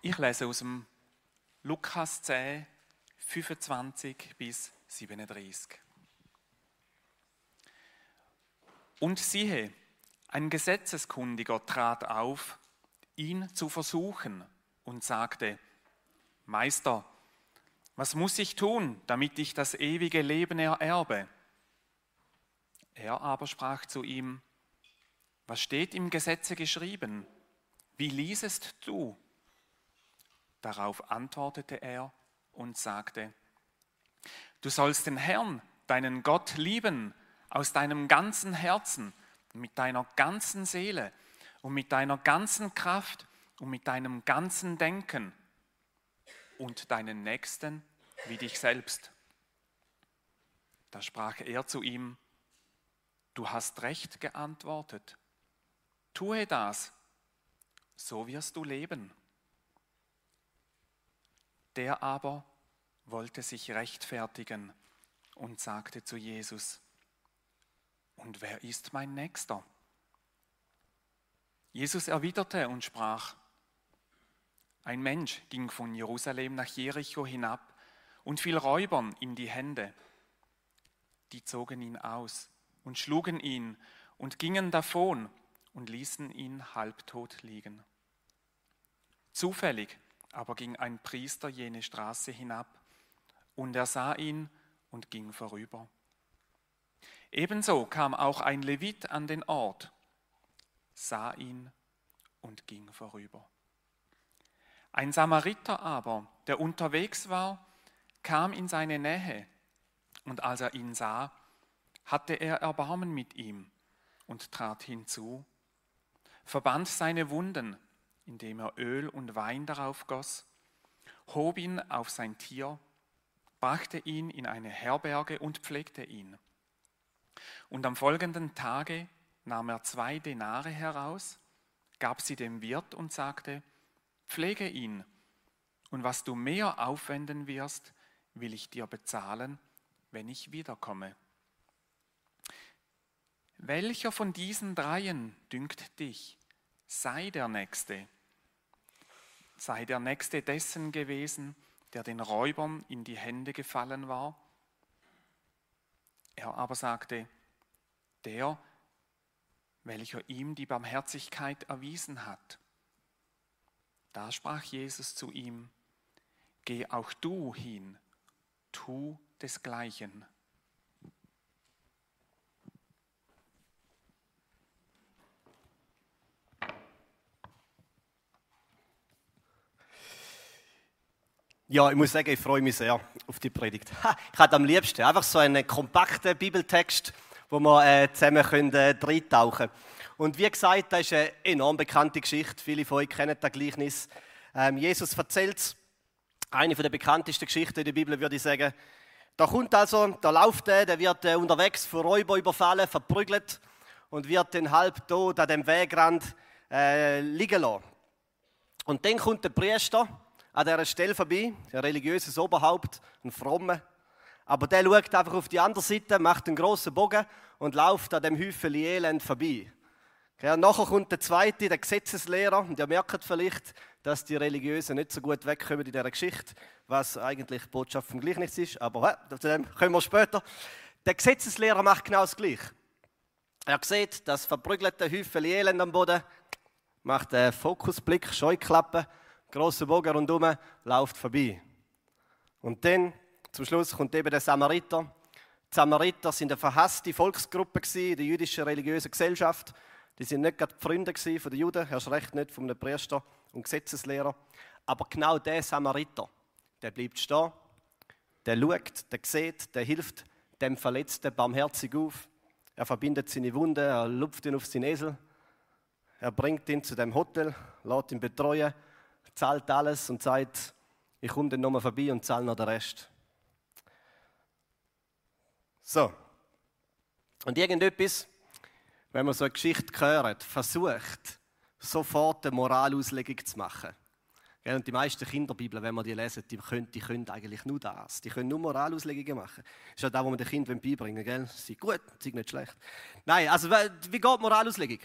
Ich lese aus dem Lukas 10, 25 bis 37. Und siehe, ein Gesetzeskundiger trat auf, ihn zu versuchen, und sagte, Meister, was muss ich tun, damit ich das ewige Leben ererbe? Er aber sprach zu ihm, was steht im Gesetze geschrieben? Wie liesest du? Darauf antwortete er und sagte, du sollst den Herrn, deinen Gott, lieben aus deinem ganzen Herzen, mit deiner ganzen Seele und mit deiner ganzen Kraft und mit deinem ganzen Denken und deinen Nächsten wie dich selbst. Da sprach er zu ihm, du hast recht geantwortet, tue das, so wirst du leben. Der aber wollte sich rechtfertigen und sagte zu Jesus, und wer ist mein Nächster? Jesus erwiderte und sprach, ein Mensch ging von Jerusalem nach Jericho hinab und fiel Räubern in die Hände. Die zogen ihn aus und schlugen ihn und gingen davon und ließen ihn halbtot liegen. Zufällig aber ging ein Priester jene Straße hinab, und er sah ihn und ging vorüber. Ebenso kam auch ein Levit an den Ort, sah ihn und ging vorüber. Ein Samariter aber, der unterwegs war, kam in seine Nähe, und als er ihn sah, hatte er Erbarmen mit ihm und trat hinzu, verband seine Wunden, indem er Öl und Wein darauf goss, hob ihn auf sein Tier, brachte ihn in eine Herberge und pflegte ihn. Und am folgenden Tage nahm er zwei Denare heraus, gab sie dem Wirt und sagte, pflege ihn, und was du mehr aufwenden wirst, will ich dir bezahlen, wenn ich wiederkomme. Welcher von diesen dreien dünkt dich, sei der Nächste? Sei der Nächste dessen gewesen, der den Räubern in die Hände gefallen war? Er aber sagte, der, welcher ihm die Barmherzigkeit erwiesen hat. Da sprach Jesus zu ihm, Geh auch du hin, tu desgleichen. Ja, ich muss sagen, ich freue mich sehr auf die Predigt. ich hatte am liebsten einfach so einen kompakten Bibeltext, wo wir äh, zusammen können, äh, reintauchen können. Und wie gesagt, das ist eine enorm bekannte Geschichte. Viele von euch kennen das Gleichnis. Ähm, Jesus erzählt es. Eine der bekanntesten Geschichten in der Bibel, würde ich sagen. Da kommt also, da läuft er, der wird äh, unterwegs von Räuber überfallen, verprügelt und wird den halb tot an dem Wegrand äh, liegen lassen. Und dann kommt der Priester an dieser Stelle vorbei, ein religiöses Oberhaupt, ein frommer, aber der schaut einfach auf die andere Seite, macht einen großen Bogen und läuft an dem Häufchen Elend vorbei. Ja, nachher kommt der zweite, der Gesetzeslehrer, und ihr merkt vielleicht, dass die Religiösen nicht so gut wegkommen in dieser Geschichte, was eigentlich die Botschaft vom Gleichnis ist, aber äh, zu dem kommen wir später. Der Gesetzeslehrer macht genau das Gleiche. Er sieht das verprügelte Häufchen Elend am Boden, macht einen Fokusblick, Scheuklappe, grossen Bogen rundherum, läuft vorbei. Und dann zum Schluss kommt eben der Samariter. Die Samariter sind eine verhasste Volksgruppe in der jüdischen religiösen Gesellschaft. Die sind nicht gerade Freunde von den Juden, erst recht nicht von einem Priester und Gesetzeslehrer. Aber genau der Samariter, der bleibt stehen, der schaut, der sieht, der hilft dem Verletzten barmherzig auf. Er verbindet seine Wunde, er lupft ihn auf seinen Esel, er bringt ihn zu dem Hotel, lässt ihn betreuen, zahlt alles und sagt, ich komme dann nochmal vorbei und zahle noch den Rest. So. Und irgendetwas, wenn man so eine Geschichte hört, versucht, sofort eine Moralauslegung zu machen. Und die meisten Kinderbibeln, wenn man die lesen, die können, die können eigentlich nur das. Die können nur Moralauslegungen machen. Das ist ja das, was man den Kindern beibringen will. Sei gut, sei nicht schlecht. Nein, also wie geht Moralauslegung?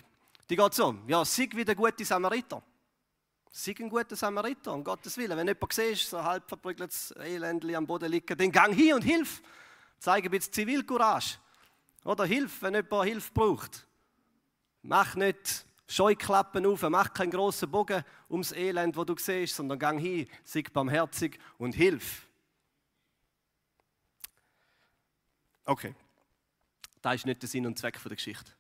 Die geht so. Ja, sei wie der gute Samariter. Sei ein guter Samariter, um Gottes Willen. Wenn jemand siehst, so halb verprügeltes Elendli am Boden liegen, dann gang hin und hilf. Zeige ein bisschen Zivilcourage. Oder hilf, wenn jemand Hilfe braucht. Mach nicht Scheuklappen auf, mach keinen grossen Bogen ums Elend, wo du siehst, sondern gang hin, sei barmherzig und hilf. Okay. Das ist nicht der Sinn und Zweck der Geschichte.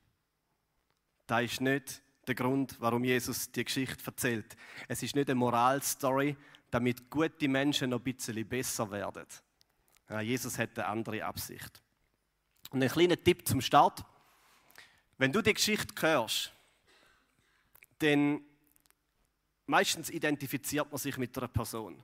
Das ist nicht der Grund, warum Jesus die Geschichte erzählt. Es ist nicht eine Moralstory, damit gute Menschen noch ein bisschen besser werden. Jesus hat eine andere Absicht. Und ein kleiner Tipp zum Start. Wenn du die Geschichte hörst, dann meistens identifiziert man sich mit einer Person.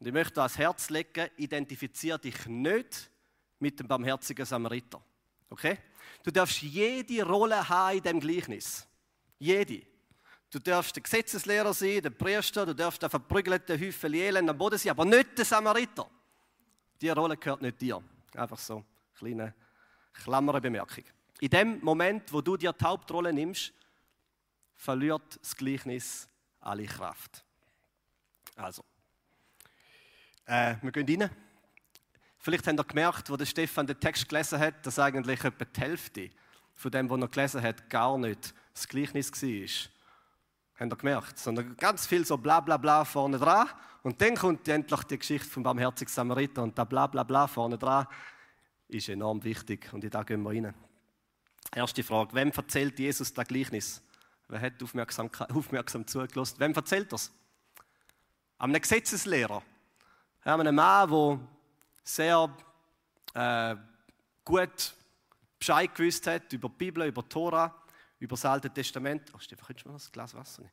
Und ich möchte ans Herz legen, identifiziere dich nicht mit dem barmherzigen Samariter. Okay? Du darfst jede Rolle haben in dem Gleichnis. Jede. Du darfst der Gesetzeslehrer sein, der Priester, du darfst der verprügelte Häufel Elend am Boden sein, aber nicht der Samariter. Diese Rolle gehört nicht dir. Einfach so, kleine Klammerbemerkung. In dem Moment, wo du dir die Hauptrolle nimmst, verliert das Gleichnis alle Kraft. Also, äh, wir gehen rein. Vielleicht habt ihr gemerkt, wo der Stefan den Text gelesen hat, dass eigentlich etwa die Hälfte von dem, was er gelesen hat, gar nicht das Gleichnis war. Habt ihr gemerkt? Sondern ganz viel so bla bla bla vorne dran. Und dann kommt endlich die Geschichte vom barmherzigen Samariter. Und da bla bla bla vorne dran ist enorm wichtig. Und in da gehen wir rein. Erste Frage: Wem erzählt Jesus das Gleichnis? Wer hat aufmerksam, aufmerksam zugelassen? Wem erzählt das? Einem Gesetzeslehrer. Einem Mann, der sehr äh, gut Bescheid gewusst hat über die Bibel, über die Tora, über das Alte Testament. Oh, Stefan, könntest du mir das Glas Wasser nehmen?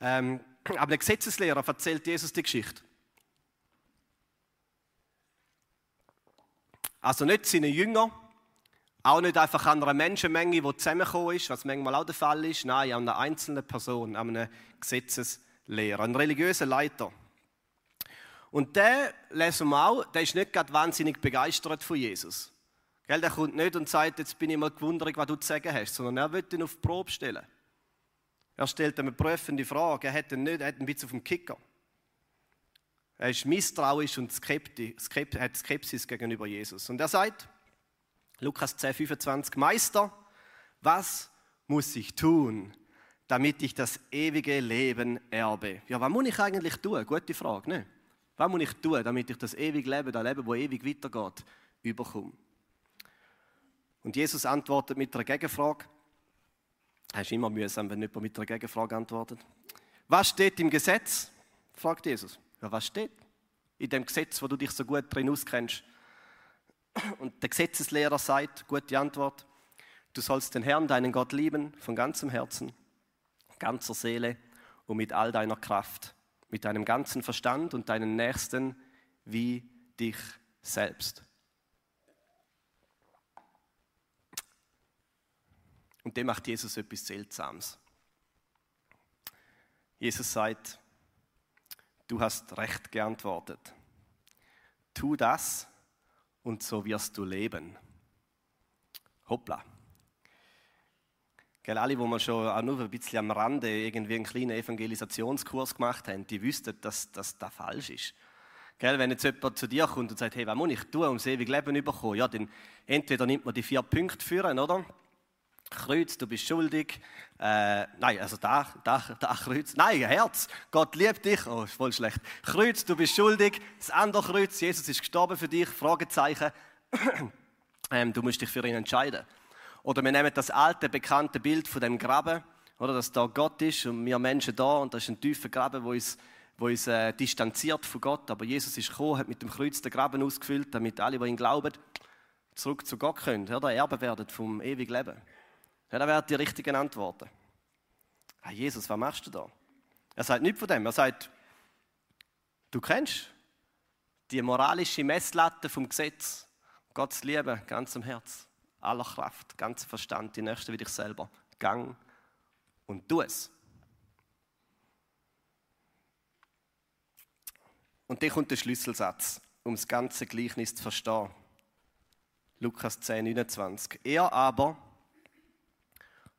Ähm, aber der Gesetzeslehrer erzählt Jesus die Geschichte. Also nicht seine Jünger, auch nicht einfach an einer Menschenmenge, die zusammengekommen ist, was manchmal auch der Fall ist. Nein, an einer einzelnen Person, an einem Gesetzeslehrer, einem religiösen Leiter. Und der, lesen wir auch, der ist nicht gerade wahnsinnig begeistert von Jesus. Gell, der kommt nicht und sagt, jetzt bin ich mal gewundert, was du zu sagen hast, sondern er will ihn auf die Probe stellen. Er stellt eine prüfende Frage, er hat ihn nicht, er hat ein bisschen auf dem Kicker. Er ist misstrauisch und skeptisch, hat Skepsis gegenüber Jesus. Und er sagt, Lukas 10, 25, Meister, was muss ich tun, damit ich das ewige Leben erbe? Ja, was muss ich eigentlich tun? Gute Frage, ne? Was muss ich tun, damit ich das ewige Leben, das Leben, das ewig weitergeht, überkomme? Und Jesus antwortet mit einer Gegenfrage. Das ist immer mühsam, wenn jemand mit einer Gegenfrage antwortet. Was steht im Gesetz? fragt Jesus. Ja, was steht? In dem Gesetz, wo du dich so gut drin auskennst. Und der Gesetzeslehrer sagt, gute Antwort, du sollst den Herrn, deinen Gott lieben, von ganzem Herzen, ganzer Seele und mit all deiner Kraft, mit deinem ganzen Verstand und deinen Nächsten wie dich selbst. Und dem macht Jesus etwas Seltsames. Jesus sagt, du hast recht geantwortet. Tu das, und so wirst du leben. Hoppla. Gell, alle, die wir schon auch nur ein bisschen am Rande irgendwie einen kleinen Evangelisationskurs gemacht haben, die wüssten, dass, dass das falsch ist. Gell, wenn jetzt jemand zu dir kommt und sagt, hey, was muss ich tun, um das ewige Leben zu bekommen? Ja, dann entweder nimmt man die vier Punkte führen, oder? Kreuz, du bist schuldig. Äh, nein, also da, da, da Kreuz. Nein, Herz, Gott liebt dich. Oh, ist voll schlecht. Kreuz, du bist schuldig. Das andere Kreuz, Jesus ist gestorben für dich. Fragezeichen. ähm, du musst dich für ihn entscheiden. Oder wir nehmen das alte, bekannte Bild von dem Graben, oder, dass da Gott ist und wir Menschen da und das ist ein tiefer Graben, wo uns, wo uns äh, distanziert von Gott. Aber Jesus ist gekommen, hat mit dem Kreuz den Graben ausgefüllt, damit alle, die ihn glauben, zurück zu Gott können, oder Erbe werden vom ewigen Leben. Ja, das wären die richtigen Antworten. Ah, Jesus, was machst du da? Er sagt nichts von dem. Er sagt, du kennst die moralische Messlatte vom Gesetz. Gottes Liebe, ganzem Herz, aller Kraft, ganzem Verstand, die Nächste wie dich selber. Gang und tu es. Und dann kommt der Schlüsselsatz, um das ganze Gleichnis zu verstehen. Lukas 10, 29. Er aber,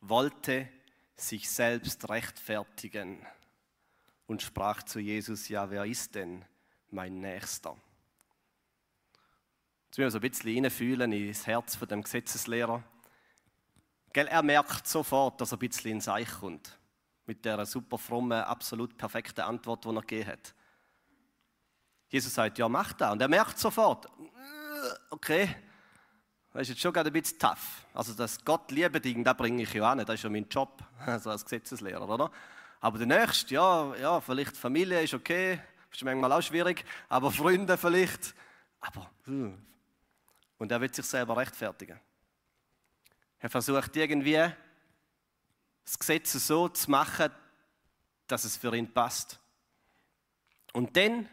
wollte sich selbst rechtfertigen und sprach zu Jesus, ja, wer ist denn mein Nächster? Jetzt müssen wir so ein bisschen reinfühlen ins Herz von dem Gesetzeslehrer. Gell, er merkt sofort, dass er ein bisschen ins Eich kommt. Mit der super frommen, absolut perfekten Antwort, die er gegeben hat. Jesus sagt, ja, mach das. Und er merkt sofort, okay, das ist jetzt schon gerade ein bisschen tough. Also das Gott liebe Ding, das bringe ich ja auch nicht, das ist ja mein Job, also als Gesetzeslehrer, oder? Aber der Nächste, ja, ja, vielleicht Familie ist okay, ist manchmal auch schwierig, aber Freunde vielleicht, aber, hm. und er wird sich selber rechtfertigen. Er versucht irgendwie, das Gesetz so zu machen, dass es für ihn passt. Und dann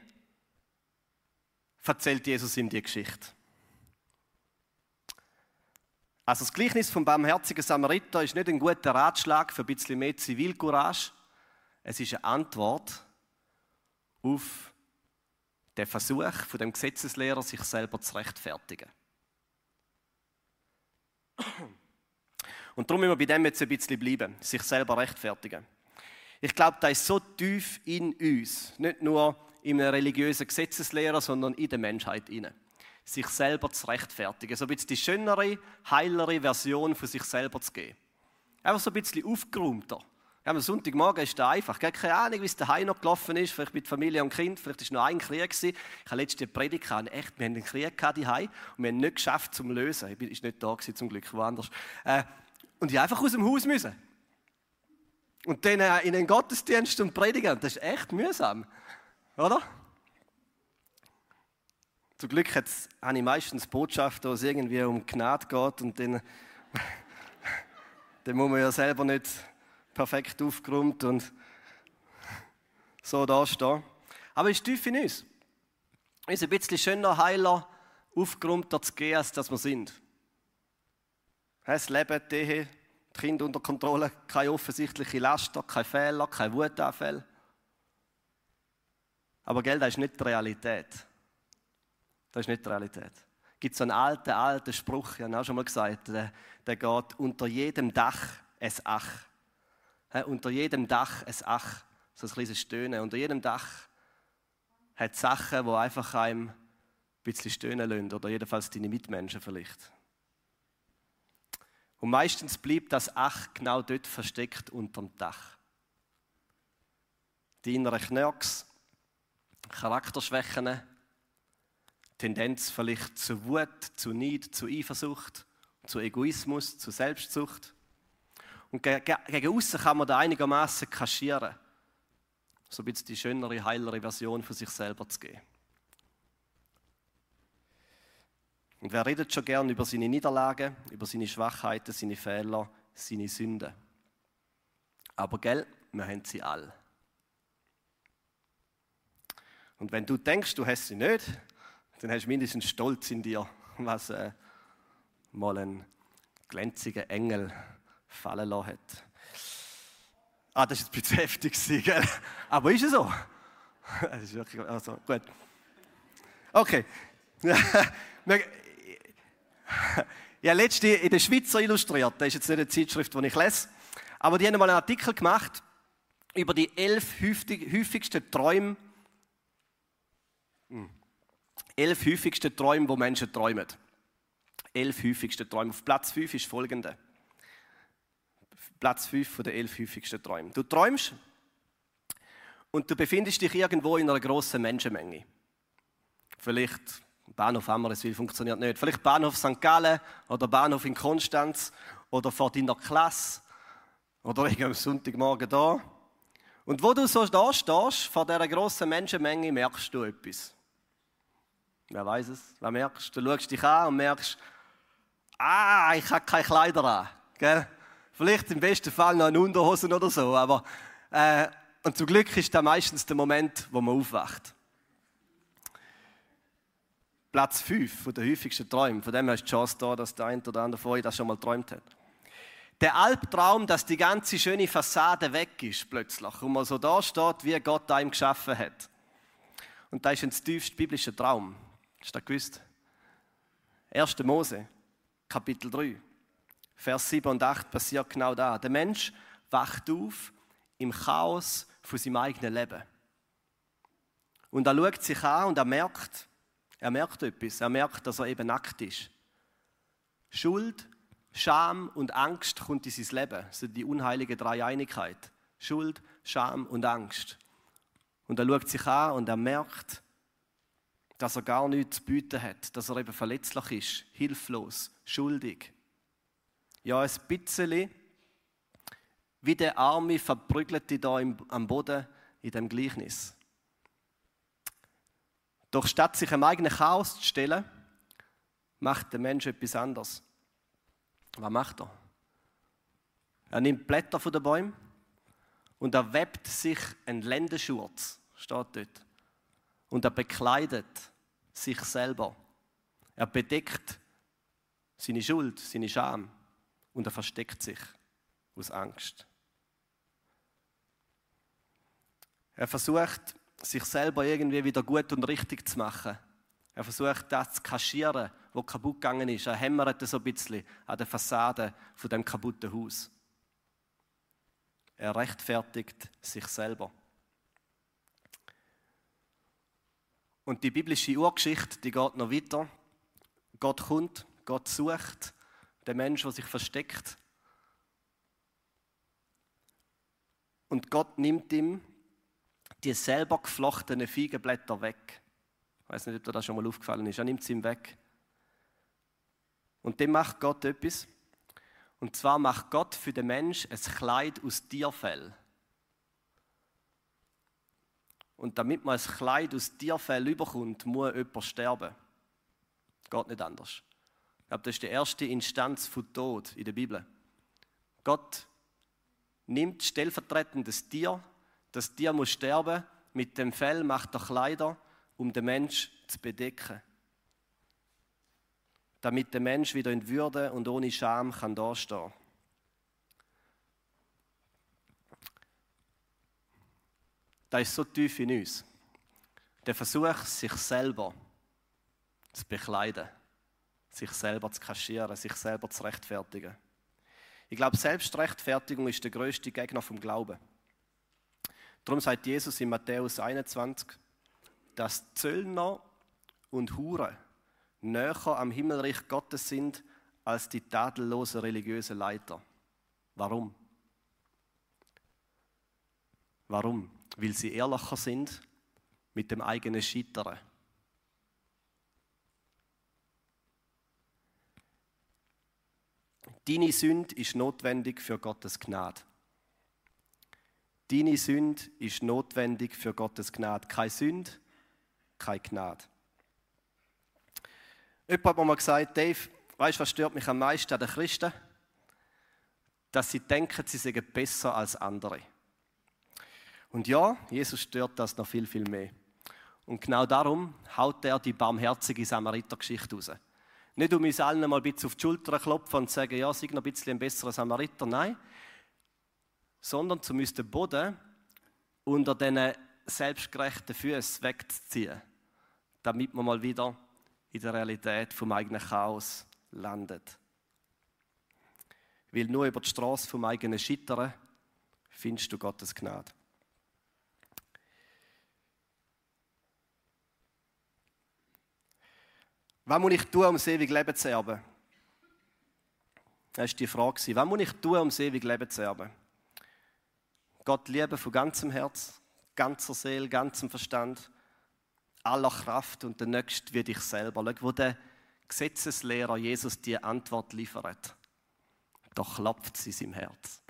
erzählt Jesus ihm die Geschichte. Also das Gleichnis vom barmherzigen Samariter ist nicht ein guter Ratschlag für ein bisschen mehr Zivilcourage. Es ist eine Antwort auf den Versuch von dem Gesetzeslehrer, sich selber zu rechtfertigen. Und darum müssen wir bei dem jetzt ein bisschen bleiben, sich selber rechtfertigen. Ich glaube, da ist so tief in uns, nicht nur in einer religiösen Gesetzeslehre, sondern in der Menschheit inne. Sich selber zu rechtfertigen, so ein bisschen die schönere, heilere Version von sich selber zu geben. Einfach so ein bisschen aufgeräumter. Ja, am Sonntagmorgen ist da einfach. Keine Ahnung, wie es daheim noch gelaufen ist. Vielleicht mit Familie und Kind. Vielleicht war noch ein Krieg. Ich habe letzte Predigt gehabt. Echt, wir haben einen Krieg gehabt daheim und wir haben nicht geschafft zum Lösen. Ich bin nicht da gewesen, zum Glück, woanders. Äh, und ich einfach aus dem Haus müssen. Und dann äh, in den Gottesdienst und predigen. Das ist echt mühsam. Oder? Zum Glück habe ich meistens Botschaften, wo es irgendwie um Gnade geht und dann, dann muss man ja selber nicht perfekt aufgeräumt und so dastehen. Aber es ist tief in uns. Ist ein bisschen schöner, heiler, aufgeräumter zu gehen, als dass wir sind. Das Leben, die Ehe, die Kinder unter Kontrolle, keine offensichtlichen Laster, keine Fehler, keine Wutanfälle. Aber Geld, ist nicht die Realität. Das ist nicht die Realität. Es gibt so einen alten, alten Spruch, ich habe auch schon mal gesagt, der, der geht unter jedem Dach es Ach. He, unter jedem Dach es Ach. So ein kleines Stöhnen. Unter jedem Dach hat es Sachen, die einfach einem ein bisschen stöhnen lassen. Oder jedenfalls deine Mitmenschen vielleicht. Und meistens bleibt das Ach genau dort versteckt unter dem Dach. Die inneren Knirks, Charakterschwächen, Tendenz vielleicht zu Wut, zu Neid, zu Eifersucht, zu Egoismus, zu Selbstsucht. Und gegen außen kann man da einigermaßen kaschieren, so ein bisschen die schönere, heilere Version von sich selber zu geben. Und wer redet schon gern über seine Niederlagen, über seine Schwachheiten, seine Fehler, seine Sünden? Aber gell, wir haben sie alle. Und wenn du denkst, du hast sie nicht, dann hast du mindestens Stolz in dir, was äh, mal ein glänziger Engel fallen lassen hat. Ah, das ist ein bisschen heftig, gell? aber ist es so? Das ist wirklich, also, gut. Okay. ja, letzte in der Schweizer illustriert, das ist jetzt nicht eine Zeitschrift, die ich lese, aber die haben mal einen Artikel gemacht über die elf häufigsten Träume hm. Elf häufigste Träume, wo Menschen träumen. Elf häufigste Träume. Auf Platz 5 ist folgende. Platz 5 von den elf häufigsten Träumen. Du träumst und du befindest dich irgendwo in einer großen Menschenmenge. Vielleicht Bahnhof Ammerswil funktioniert nicht. Vielleicht Bahnhof St. Gallen oder Bahnhof in Konstanz oder vor deiner Klasse oder am Sonntagmorgen da. Und wo du so da stehst, vor dieser grossen Menschenmenge, merkst du etwas. Wer weiß es? Wer merkst du? Schaust dich an und merkst, ah, ich habe keine Kleider an. Gell? Vielleicht im besten Fall noch eine Unterhosen oder so, aber äh, und zum Glück ist das meistens der Moment, wo man aufwacht. Platz 5 der häufigsten Träume. Von dem hast du die Chance da, dass der eine oder andere von euch das schon mal geträumt hat. Der Albtraum, dass die ganze schöne Fassade weg ist plötzlich und man so da steht, wie Gott einem geschaffen hat. Und das ist ein tiefster biblischer Traum. Hast du das gewusst? 1. Mose, Kapitel 3, Vers 7 und 8 passiert genau da. Der Mensch wacht auf im Chaos von seinem eigenen Leben. Und er schaut sich an und er merkt, er merkt etwas. Er merkt, dass er eben nackt ist. Schuld, Scham und Angst kommt in sein Leben. Das sind die unheilige Dreieinigkeit. Schuld, Scham und Angst. Und er schaut sich an und er merkt, dass er gar nichts zu bieten hat, dass er eben verletzlich ist, hilflos, schuldig. Ja, ein bisschen wie der arme Verprügelte da am Boden in dem Gleichnis. Doch statt sich einem eigenen Chaos zu stellen, macht der Mensch etwas anderes. Was macht er? Er nimmt Blätter von den Bäumen und er webt sich einen Lendenschurz, steht dort. Und er bekleidet sich selber. Er bedeckt seine Schuld, seine Scham und er versteckt sich aus Angst. Er versucht, sich selber irgendwie wieder gut und richtig zu machen. Er versucht, das zu kaschieren, was kaputt gegangen ist. Er hämmert so ein bisschen an der Fassade von dem kaputten Haus. Er rechtfertigt sich selber. Und die biblische Urgeschichte, die geht noch weiter. Gott kommt, Gott sucht den Menschen, der sich versteckt. Und Gott nimmt ihm die selber geflochtenen Feigenblätter weg. Ich weiß nicht, ob dir das schon mal aufgefallen ist. Er nimmt sie ihm weg. Und dann macht Gott etwas. Und zwar macht Gott für den Mensch ein Kleid aus Tierfell. Und damit man ein Kleid aus Tierfell überkommt, muss jemand sterben. Geht nicht anders. Ich glaube, das ist die erste Instanz von Tod in der Bibel. Gott nimmt stellvertretend das Tier, das Tier muss sterben, mit dem Fell macht er Kleider, um den Mensch zu bedecken. Damit der Mensch wieder in Würde und ohne Scham kann dastehen. Das ist so tief in uns. Der Versuch, sich selber zu bekleiden, sich selber zu kaschieren, sich selber zu rechtfertigen. Ich glaube, Selbstrechtfertigung ist der größte Gegner vom Glauben. Darum sagt Jesus in Matthäus 21, dass Zöllner und Hure näher am Himmelreich Gottes sind als die tadellosen religiösen Leiter. Warum? Warum? Weil sie ehrlicher sind mit dem eigenen Scheitern. Deine Sünde ist notwendig für Gottes Gnade. Deine Sünde ist notwendig für Gottes Gnade. Keine Sünde, keine Gnade. Jemand hat mir mal gesagt, Dave, weißt du, was stört mich am meisten an den Christen? Dass sie denken, sie seien besser als andere. Und ja, Jesus stört das noch viel, viel mehr. Und genau darum haut er die barmherzige Samariter-Geschichte raus. Nicht um uns allen mal ein bisschen auf die Schulter klopfen und sagen, ja, sei noch ein bisschen ein besserer Samariter. Nein, sondern um uns den Boden unter diesen selbstgerechten Füßen wegzuziehen, damit man mal wieder in der Realität vom eigenen Chaos landet. Weil nur über die Straße vom eigenen Scheitern findest du Gottes Gnade. Was muss ich tun, um das ewige Leben zu erben? Das war die Frage. Was muss ich tun, um das ewige Leben zu erben? Gott lieben von ganzem Herz, ganzer Seele, ganzem Verstand, aller Kraft und der Nächste wie dich selber. Schau, wo der Gesetzeslehrer Jesus die Antwort liefert, da klopft sie in seinem Herz.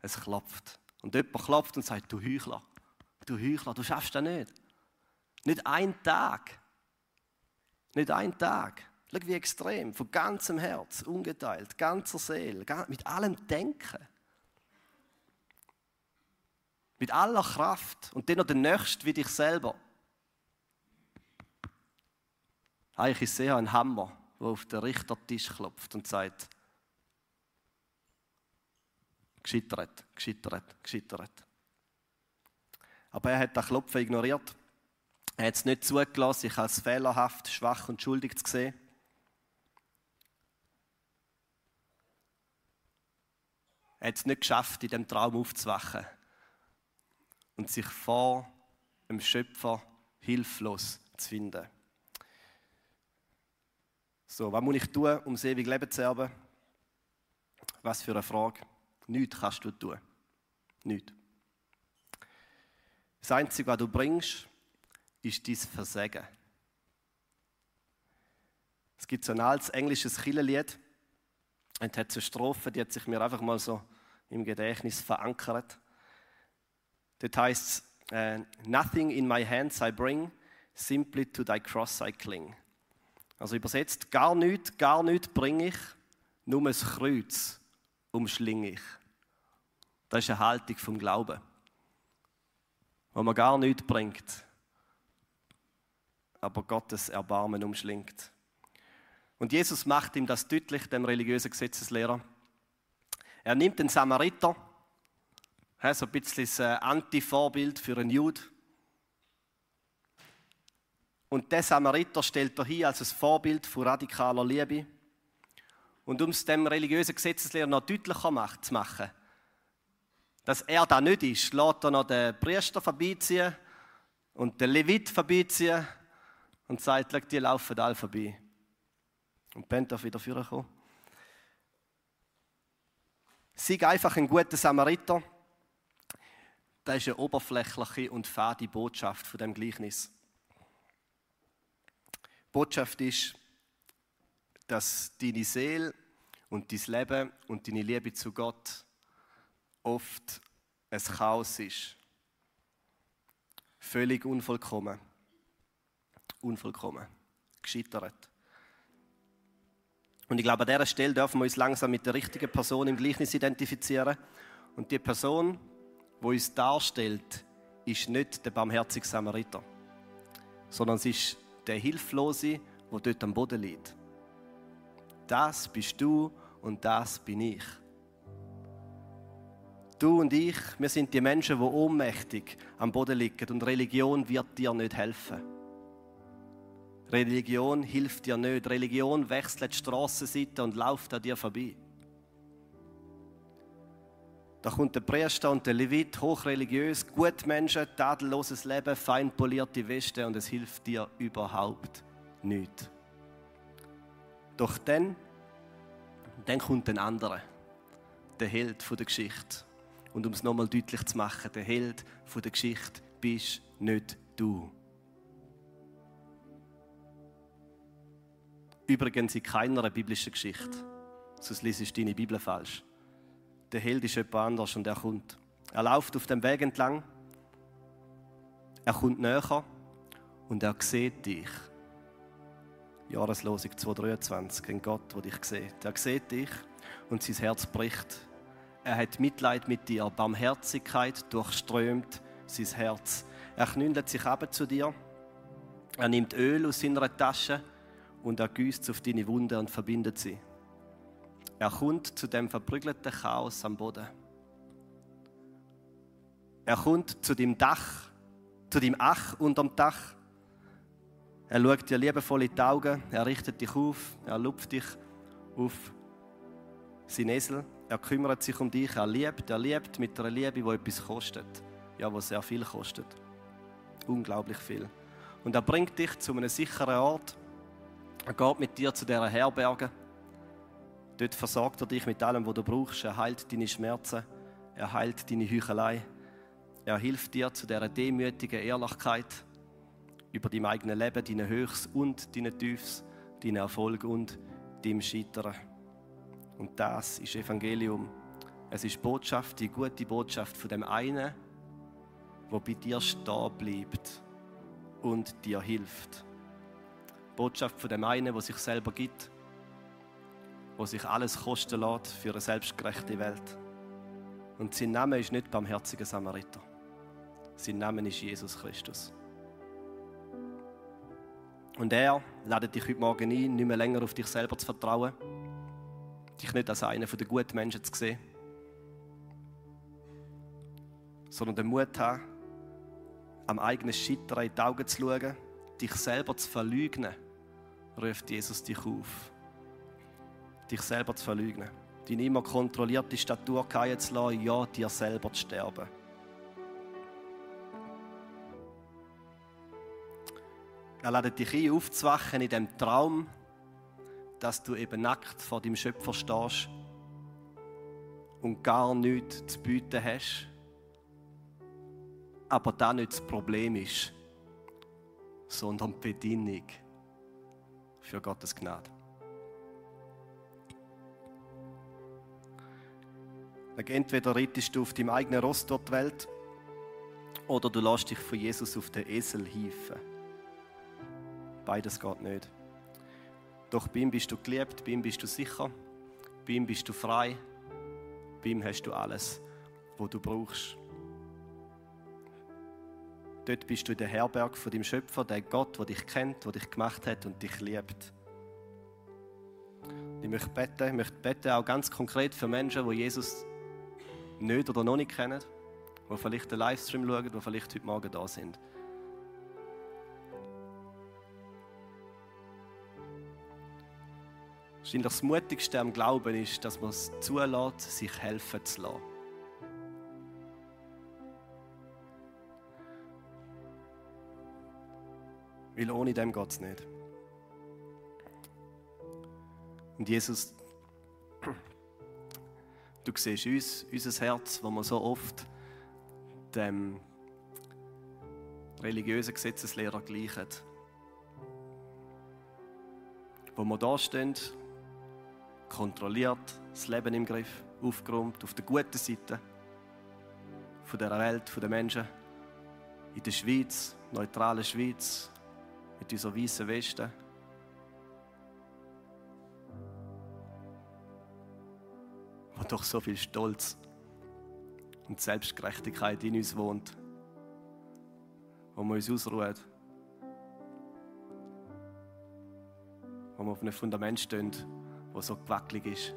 Es klopft. Und jemand klopft und sagt, du Heuchler, du Heuchler, du schaffst das nicht. Nicht ein Tag. Nicht ein Tag. Schau, wie extrem. Von ganzem Herz, ungeteilt, ganzer Seele, mit allem Denken. Mit aller Kraft. Und dann noch der Nächste wie dich selber. Eigentlich ist eher ein Hammer, der auf den Richtertisch klopft und sagt, gescheitert, gescheitert, gescheitert. Aber er hat das Klopfen ignoriert. Er hat es nicht zugelassen, sich als fehlerhaft, schwach und schuldig zu sehen. Er hat es nicht geschafft, in dem Traum aufzuwachen und sich vor dem Schöpfer hilflos zu finden. So, was muss ich tun, um das ewige Leben zu erben? Was für eine Frage. Nichts kannst du tun. Nichts. Das Einzige, was du bringst, ist dein Versagen. Es gibt so ein altes englisches Killenlied und hat so Strophe, die hat sich mir einfach mal so im Gedächtnis verankert. Das heißt, uh, Nothing in my hands I bring, simply to thy cross I cling. Also übersetzt, gar nichts, gar nichts bringe ich, nur ein Kreuz umschlinge ich. Das ist eine Haltung vom Glauben, wo man gar nichts bringt, aber Gottes Erbarmen umschlingt. Und Jesus macht ihm das deutlich, dem religiösen Gesetzeslehrer. Er nimmt den Samariter, so ein bisschen das äh, Anti-Vorbild für einen Jude. Und der Samariter stellt er hier als ein Vorbild von radikaler Liebe. Und um es dem religiösen Gesetzeslehrer noch deutlicher zu machen, dass er da nicht ist, lässt er noch den Priester vorbeiziehen und den Levit vorbeiziehen und sagt, die laufen alle vorbei. Und Ben darf wieder vorkommen. Sei einfach ein guter Samariter. Das ist eine oberflächliche und fade Botschaft von dem Gleichnis. Die Botschaft ist, dass deine Seele und dein Leben und deine Liebe zu Gott oft ein Chaos ist. Völlig unvollkommen. Unvollkommen. Gescheitert. Und ich glaube, an dieser Stelle dürfen wir uns langsam mit der richtigen Person im Gleichnis identifizieren. Und die Person, die uns darstellt, ist nicht der barmherzige Samariter, sondern es ist der Hilflose, der dort am Boden liegt. Das bist du und das bin ich. Du und ich, wir sind die Menschen, die ohnmächtig am Boden liegen und Religion wird dir nicht helfen. Religion hilft dir nicht. Religion wechselt die Strassenseite und läuft an dir vorbei. Da kommt der Priester und der Levit, hochreligiös, gut Menschen, tadelloses Leben, fein polierte Weste und es hilft dir überhaupt nicht. Doch dann, dann kommt ein anderer, der Held der Geschichte. Und um es nochmal deutlich zu machen, der Held der Geschichte bist nicht du. Übrigens in keiner biblischen Geschichte. Sonst liest du deine Bibel falsch. Der Held ist jemand anders und er kommt. Er läuft auf dem Weg entlang. Er kommt näher und er sieht dich. Jahreslosung 223, ein Gott, der dich sieht. Er sieht dich und sein Herz bricht. Er hat Mitleid mit dir. Barmherzigkeit durchströmt sein Herz. Er knündet sich ab zu dir. Er nimmt Öl aus seiner Tasche und er gießt auf deine Wunde und verbindet sie. Er kommt zu dem verprügelten Chaos am Boden. Er kommt zu dem Dach, zu dem Ach unterm Dach. Er schaut dir liebevoll in die Augen, er richtet dich auf, er lupft dich auf sein Esel. Er kümmert sich um dich, er liebt, er liebt mit einer Liebe, die etwas kostet. Ja, wo sehr viel kostet. Unglaublich viel. Und er bringt dich zu einem sicheren Ort, er geht mit dir zu dieser Herberge. Dort versorgt er dich mit allem, was du brauchst. Er heilt deine Schmerzen. Er heilt deine Heuchelei. Er hilft dir zu dieser demütigen Ehrlichkeit über dein eigenes Leben, deine Höchst und deine Tiefs, deinen Erfolg und dein Scheitern. Und das ist Evangelium. Es ist Botschaft, die gute Botschaft von dem einen, wo bei dir stehen bleibt und dir hilft. Botschaft von dem einen, der sich selber gibt, der sich alles kosten lässt für eine selbstgerechte Welt. Und sein Name ist nicht barmherziger Samariter. Sein Name ist Jesus Christus. Und er ladet dich heute Morgen ein, nicht mehr länger auf dich selber zu vertrauen, dich nicht als einen der guten Menschen zu sehen, sondern den Mut haben, am eigenen Scheitern in die Augen zu schauen, dich selber zu verleugnen ruft Jesus dich auf, dich selber zu verleugnen. deine immer kontrollierte Statur fallen zu lassen, ja, dir selber zu sterben. Er lädt dich ein, aufzuwachen in dem Traum, dass du eben nackt vor dem Schöpfer stehst und gar nichts zu bieten hast. Aber das nicht das Problem ist, sondern die Bedingung für Gottes Gnade. Entweder reitest du auf deinem eigenen Rost durch die Welt oder du lässt dich von Jesus auf den Esel hieven. Beides geht nicht. Doch bei ihm bist du geliebt, bei ihm bist du sicher, bei ihm bist du frei, bei ihm hast du alles, was du brauchst. Dort bist du in der Herberg von dem Schöpfer, der Gott, der dich kennt, der dich gemacht hat und dich liebt. Ich möchte beten, ich möchte beten auch ganz konkret für Menschen, die Jesus nicht oder noch nicht kennen, die vielleicht den Livestream schauen, die vielleicht heute Morgen da sind. Wahrscheinlich das Mutigste am Glauben ist, dass man es zulässt, sich helfen zu lassen. Weil ohne dem geht es nicht. Und Jesus, du siehst uns, unser Herz, wo wir so oft dem religiösen Gesetzeslehrer gleichen. Wo wir da stehen kontrolliert, das Leben im Griff, aufgeräumt, auf der guten Seite von der Welt, von den Menschen. In der Schweiz, neutrale Schweiz, mit unserer weißen Weste. Wo doch so viel Stolz und Selbstgerechtigkeit in uns wohnt, wo wir uns ausruhen, wo wir auf einem Fundament stehen, wo so gewackelig ist.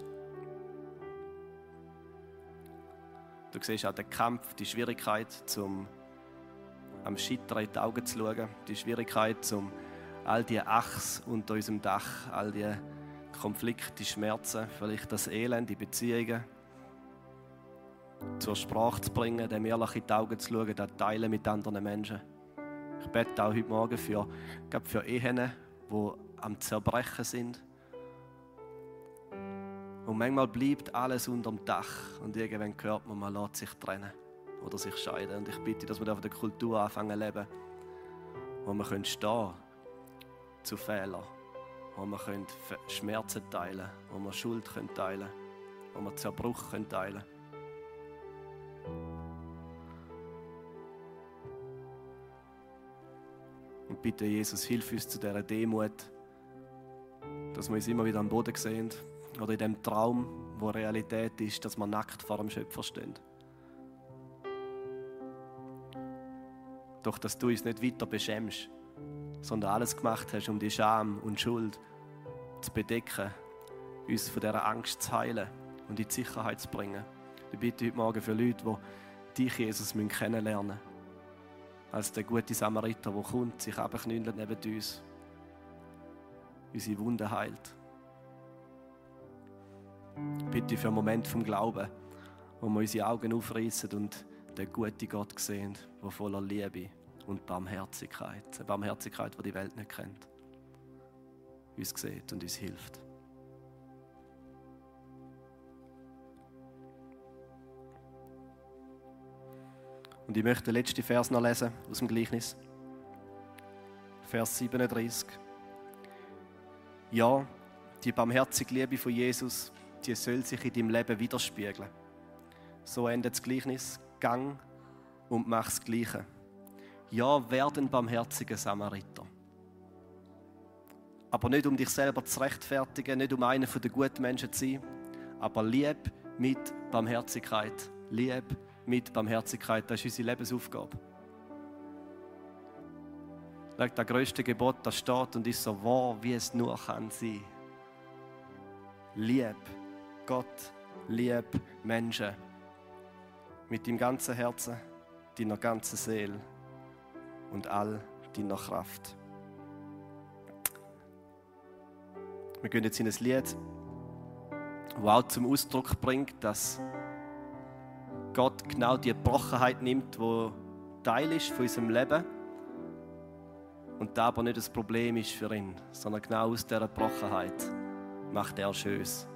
Du siehst auch den Kampf, die Schwierigkeit, zum am Scheitern in die Augen zu schauen, die Schwierigkeit, um all die Achs unter unserem Dach, all die Konflikte, die Schmerzen, vielleicht das Elend, die Beziehungen zur Sprache zu bringen, dem ehrlich in die Augen zu schauen, das teilen mit anderen Menschen. Ich bete auch heute Morgen für, für Ehen, die am Zerbrechen sind. Und manchmal bleibt alles unterm Dach und irgendwann hört man, man lässt sich trennen oder sich scheiden. Und ich bitte, dass wir auf der Kultur anfangen zu leben, wo wir können stehen zu Fehlern, wo wir können Schmerzen teilen wo wir Schuld können teilen wo wir Zerbruch können teilen Und bitte, Jesus, hilf uns zu dieser Demut, dass wir uns immer wieder am Boden sehen oder in dem Traum, wo Realität ist, dass man nackt vor dem Schöpfer stehen. Doch dass du uns nicht weiter beschämst, sondern alles gemacht hast, um die Scham und Schuld zu bedecken, uns von dieser Angst zu heilen und in die Sicherheit zu bringen. Ich bitte heute Morgen für Leute, die dich, Jesus, kennenlernen müssen. Als der gute Samariter, der kommt, sich abknüllt neben uns, unsere Wunden heilt. Bitte für einen Moment vom Glauben, wo wir unsere Augen aufreißen und den guten Gott sehen, der voller Liebe und Barmherzigkeit, eine Barmherzigkeit, die die Welt nicht kennt, uns sieht und uns hilft. Und ich möchte den letzten Vers noch lesen aus dem Gleichnis. Vers 37. Ja, die barmherzige Liebe von Jesus die soll sich in deinem Leben widerspiegeln. So endet das Gleichnis. Gang und mach das Gleiche. Ja, werde ein barmherziger Samariter. Aber nicht um dich selber zu rechtfertigen, nicht um einer der guten Menschen zu sein, aber lieb mit Barmherzigkeit. Lieb mit Barmherzigkeit, das ist unsere Lebensaufgabe. Das größte Gebot, das steht und ist so wahr, wie es nur kann sein. Lieb Gott, lieb Menschen mit deinem ganzen Herzen, deiner ganzen Seele und all deiner Kraft. Wir gehen jetzt in ein Lied wo auch zum Ausdruck bringt, dass Gott genau die Brochenheit nimmt, wo Teil ist von unserem Leben und da aber nicht das Problem ist für ihn, sondern genau aus dieser Brochenheit macht er Schönes.